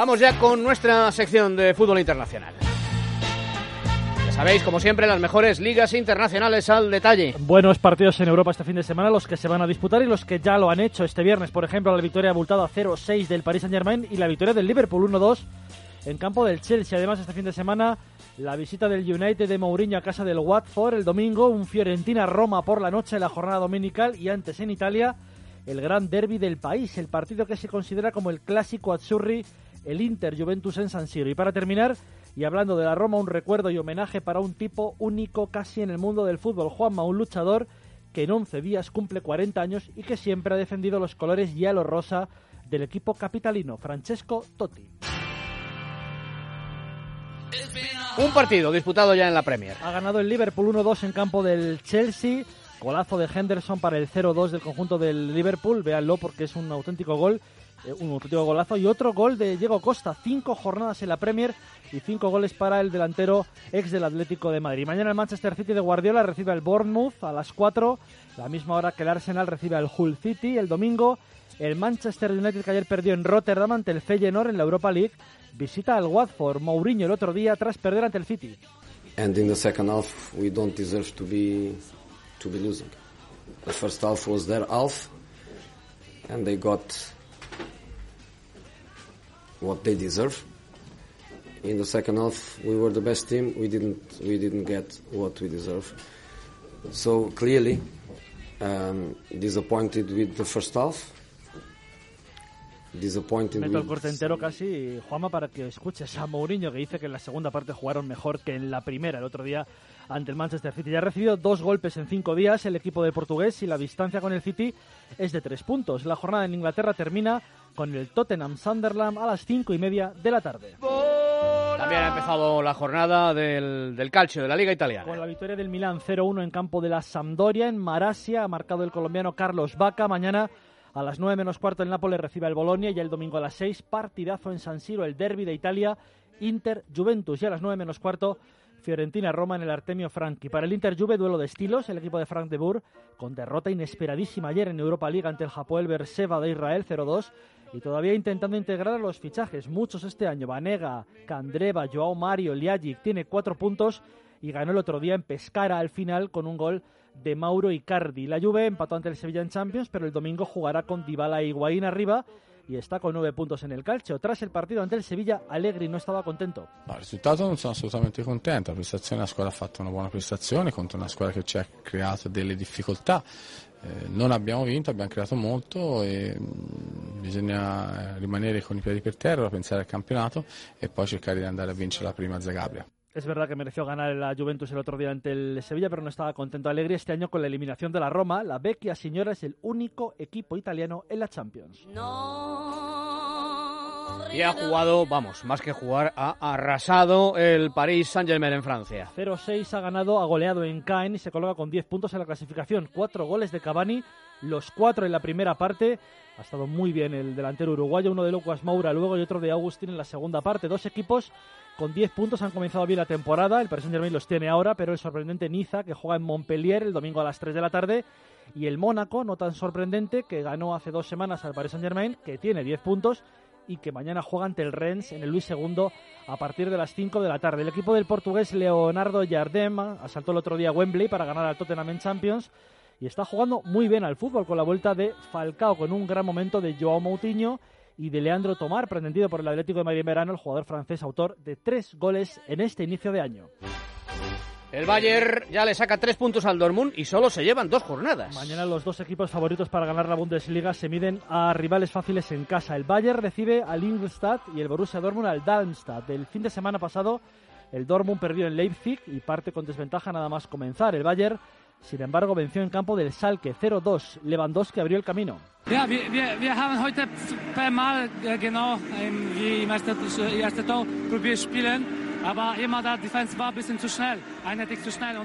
Vamos ya con nuestra sección de fútbol internacional. Ya sabéis, como siempre, las mejores ligas internacionales al detalle. Buenos partidos en Europa este fin de semana, los que se van a disputar y los que ya lo han hecho este viernes. Por ejemplo, la victoria abultada 0-6 del Paris Saint-Germain y la victoria del Liverpool 1-2 en campo del Chelsea. Además, este fin de semana, la visita del United de Mourinho a casa del Watford el domingo, un Fiorentina-Roma por la noche la jornada dominical y antes en Italia, el gran derby del país, el partido que se considera como el clásico Azzurri, el Inter Juventus en San Siro. Y para terminar, y hablando de la Roma, un recuerdo y homenaje para un tipo único casi en el mundo del fútbol, Juanma, un luchador que en 11 días cumple 40 años y que siempre ha defendido los colores hielo rosa del equipo capitalino, Francesco Totti. Un partido disputado ya en la Premier. Ha ganado el Liverpool 1-2 en campo del Chelsea. Golazo de Henderson para el 0-2 del conjunto del Liverpool. Véanlo porque es un auténtico gol. Eh, un auténtico golazo. Y otro gol de Diego Costa. Cinco jornadas en la Premier y cinco goles para el delantero ex del Atlético de Madrid. Mañana el Manchester City de Guardiola recibe al Bournemouth a las 4. La misma hora que el Arsenal recibe al Hull City. El domingo el Manchester United que ayer perdió en Rotterdam ante el Feyenoord en la Europa League visita al Watford Mourinho el otro día tras perder ante el City. And in the second half we don't deserve to be to be losing. The first half was their half and they got what they deserve. In the second half we were the best team. We didn't we didn't get what we deserve. So clearly um, disappointed with the first half Disappointed Meto el corte entero casi, Juanma, para que escuches a Mourinho que dice que en la segunda parte jugaron mejor que en la primera el otro día ante el Manchester City. Ya ha recibido dos golpes en cinco días el equipo de portugués y la distancia con el City es de tres puntos. La jornada en Inglaterra termina con el Tottenham Sunderland a las cinco y media de la tarde. También ha empezado la jornada del, del calcio de la Liga Italiana. Con la victoria del Milan 0-1 en campo de la Sampdoria en Marasia ha marcado el colombiano Carlos Vaca. Mañana a las 9 menos cuarto el Nápoles recibe al Bolonia y el domingo a las 6 partidazo en San Siro, el derby de Italia, Inter Juventus y a las 9 menos cuarto Fiorentina Roma en el Artemio Franchi. Para el Inter Juve duelo de estilos, el equipo de Frank de Boer con derrota inesperadísima ayer en Europa League ante el Hapoel Berseva de Israel 0-2 y todavía intentando integrar los fichajes, muchos este año, Vanega, Candreva, Joao Mario, Liagic, tiene cuatro puntos y ganó el otro día en Pescara al final con un gol de Mauro Icardi. La Juve empató ante el Sevilla en Champions, pero el domingo jugará con Dybala e Higuaín arriba y está con nueve puntos en el calcio. Tras el partido ante il Sevilla, Allegri non stava contento. No, il risultato non sono assolutamente contento, la prestazione, la squadra ha fatto una buona prestazione contro una squadra che ci ha creato delle difficoltà. Eh, non abbiamo vinto, abbiamo creato molto e mm, bisogna rimanere con i piedi per terra, pensare al campionato e poi cercare di andare a vincere la prima Zagabria. Es verdad que mereció ganar la Juventus el otro día ante el Sevilla, pero no estaba contento. Alegría este año con la eliminación de la Roma. La Vecchia Signora es el único equipo italiano en la Champions. Y ha jugado, vamos, más que jugar, ha arrasado el Paris Saint-Germain en Francia. 0-6 ha ganado, ha goleado en Caen y se coloca con 10 puntos en la clasificación. Cuatro goles de Cavani, los cuatro en la primera parte. Ha estado muy bien el delantero uruguayo, uno de Lucas Moura luego y otro de Agustín en la segunda parte. Dos equipos con 10 puntos han comenzado bien la temporada. El Paris Saint-Germain los tiene ahora, pero el sorprendente Niza, que juega en Montpellier el domingo a las 3 de la tarde. Y el Mónaco, no tan sorprendente, que ganó hace dos semanas al Paris Saint-Germain, que tiene 10 puntos y que mañana juega ante el Rennes en el Luis II a partir de las 5 de la tarde. El equipo del portugués Leonardo Jardem asaltó el otro día Wembley para ganar al Tottenham en Champions y está jugando muy bien al fútbol con la vuelta de Falcao, con un gran momento de Joao Moutinho y de Leandro Tomar, pretendido por el Atlético de Madrid en verano, el jugador francés autor de tres goles en este inicio de año. El Bayern ya le saca tres puntos al Dortmund y solo se llevan dos jornadas. Mañana los dos equipos favoritos para ganar la Bundesliga se miden a rivales fáciles en casa. El Bayern recibe al Ingolstadt y el Borussia Dortmund al Darmstadt. El fin de semana pasado el Dortmund perdió en Leipzig y parte con desventaja nada más comenzar. El Bayern sin embargo, venció en campo del Salke 0-2. Lewandowski abrió el camino. Ja, wir, wir, wir haben heute per Mal äh, genau wie im ersten, erste Tor probiert spielen.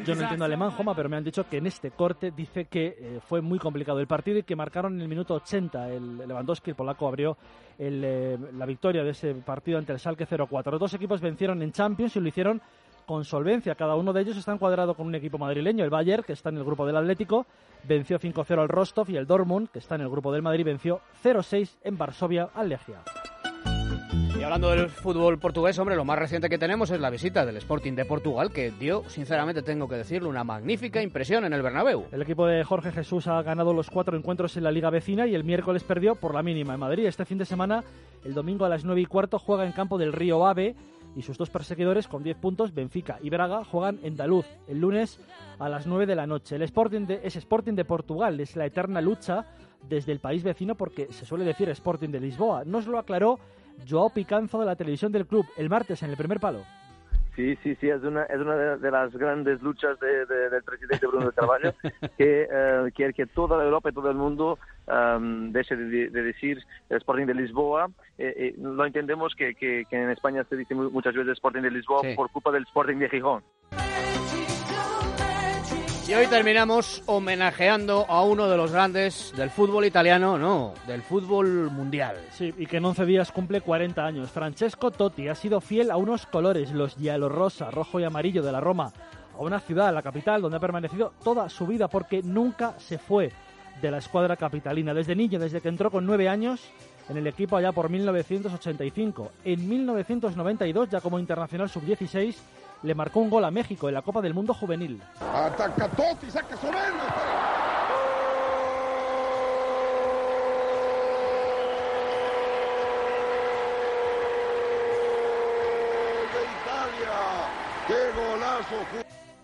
Yo no entiendo alemán, Joma, pero me han dicho que en este corte dice que eh, fue muy complicado el partido y que marcaron en el minuto 80. El Lewandowski, el polaco, abrió el, eh, la victoria de ese partido ante el Salke 0-4. Los dos equipos vencieron en Champions y lo hicieron con solvencia. Cada uno de ellos está encuadrado con un equipo madrileño. El Bayern, que está en el grupo del Atlético, venció 5-0 al Rostov y el Dortmund, que está en el grupo del Madrid, venció 0-6 en Varsovia al Legia. Hablando del fútbol portugués, hombre, lo más reciente que tenemos es la visita del Sporting de Portugal, que dio, sinceramente tengo que decirlo, una magnífica impresión en el Bernabéu. El equipo de Jorge Jesús ha ganado los cuatro encuentros en la Liga Vecina y el miércoles perdió por la mínima en Madrid. Este fin de semana, el domingo a las 9 y cuarto, juega en campo del Río Ave y sus dos perseguidores con 10 puntos, Benfica y Braga, juegan en Daluz el lunes a las 9 de la noche. El Sporting de, es Sporting de Portugal, es la eterna lucha desde el país vecino porque se suele decir Sporting de Lisboa. Nos lo aclaró Joao Picanzo de la televisión del club el martes en el primer palo. Sí, sí, sí, es una, es una de, las grandes luchas del presidente Bruno de Carvalho, que eh, quiere que toda Europa y todo el mundo um, deje de, decir Sporting de Lisboa. Eh, eh, lo entendemos que, que, en España se dice muchas veces Sporting de Lisboa por culpa del Sporting de Gijón. Y hoy terminamos homenajeando a uno de los grandes del fútbol italiano, no, del fútbol mundial. Sí, y que en 11 días cumple 40 años. Francesco Totti ha sido fiel a unos colores, los rosa, rojo y amarillo de la Roma, a una ciudad, la capital, donde ha permanecido toda su vida porque nunca se fue de la escuadra capitalina. Desde niño, desde que entró con 9 años en el equipo allá por 1985. En 1992, ya como internacional sub-16, le marcó un gol a México en la Copa del Mundo Juvenil. Ataca Totti, saca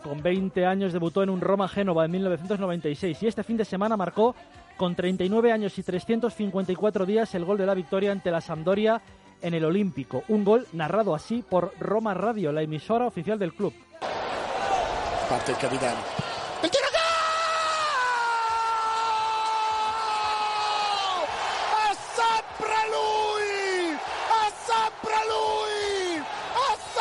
Con 20 años debutó en un Roma Génova en 1996 y este fin de semana marcó con 39 años y 354 días el gol de la victoria ante la Sampdoria en el Olímpico. Un gol narrado así por Roma Radio, la emisora oficial del club. Parte el capitán. ¡El tiro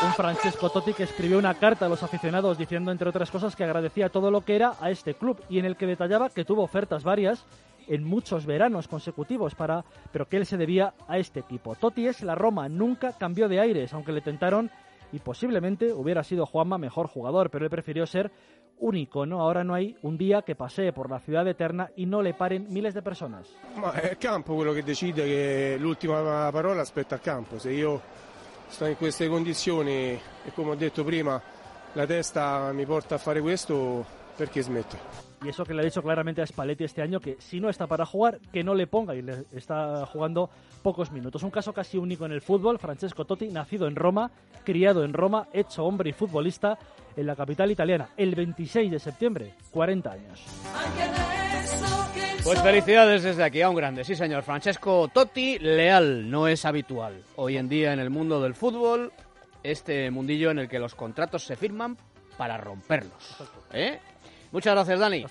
Un Francesco Totti que escribió una carta a los aficionados diciendo, entre otras cosas, que agradecía todo lo que era a este club y en el que detallaba que tuvo ofertas varias en muchos veranos consecutivos para pero que él se debía a este equipo. Totti es la Roma, nunca cambió de aires, aunque le tentaron y posiblemente hubiera sido Juanma mejor jugador, pero él prefirió ser único, ¿no? Ahora no hay un día que pasee por la ciudad eterna y no le paren miles de personas. Ma è campo quello che decide che l'ultima parola aspetta al campo. Se io sto in queste condizioni e come ho detto prima la testa mi porta a fare questo, smetto? Y eso que le ha dicho claramente a Spalletti este año, que si no está para jugar, que no le ponga y le está jugando pocos minutos. Un caso casi único en el fútbol. Francesco Totti, nacido en Roma, criado en Roma, hecho hombre y futbolista en la capital italiana, el 26 de septiembre, 40 años. Pues felicidades desde aquí a un grande, sí señor. Francesco Totti, leal, no es habitual. Hoy en día en el mundo del fútbol, este mundillo en el que los contratos se firman para romperlos. ¿eh? Muchas gracias, Dani.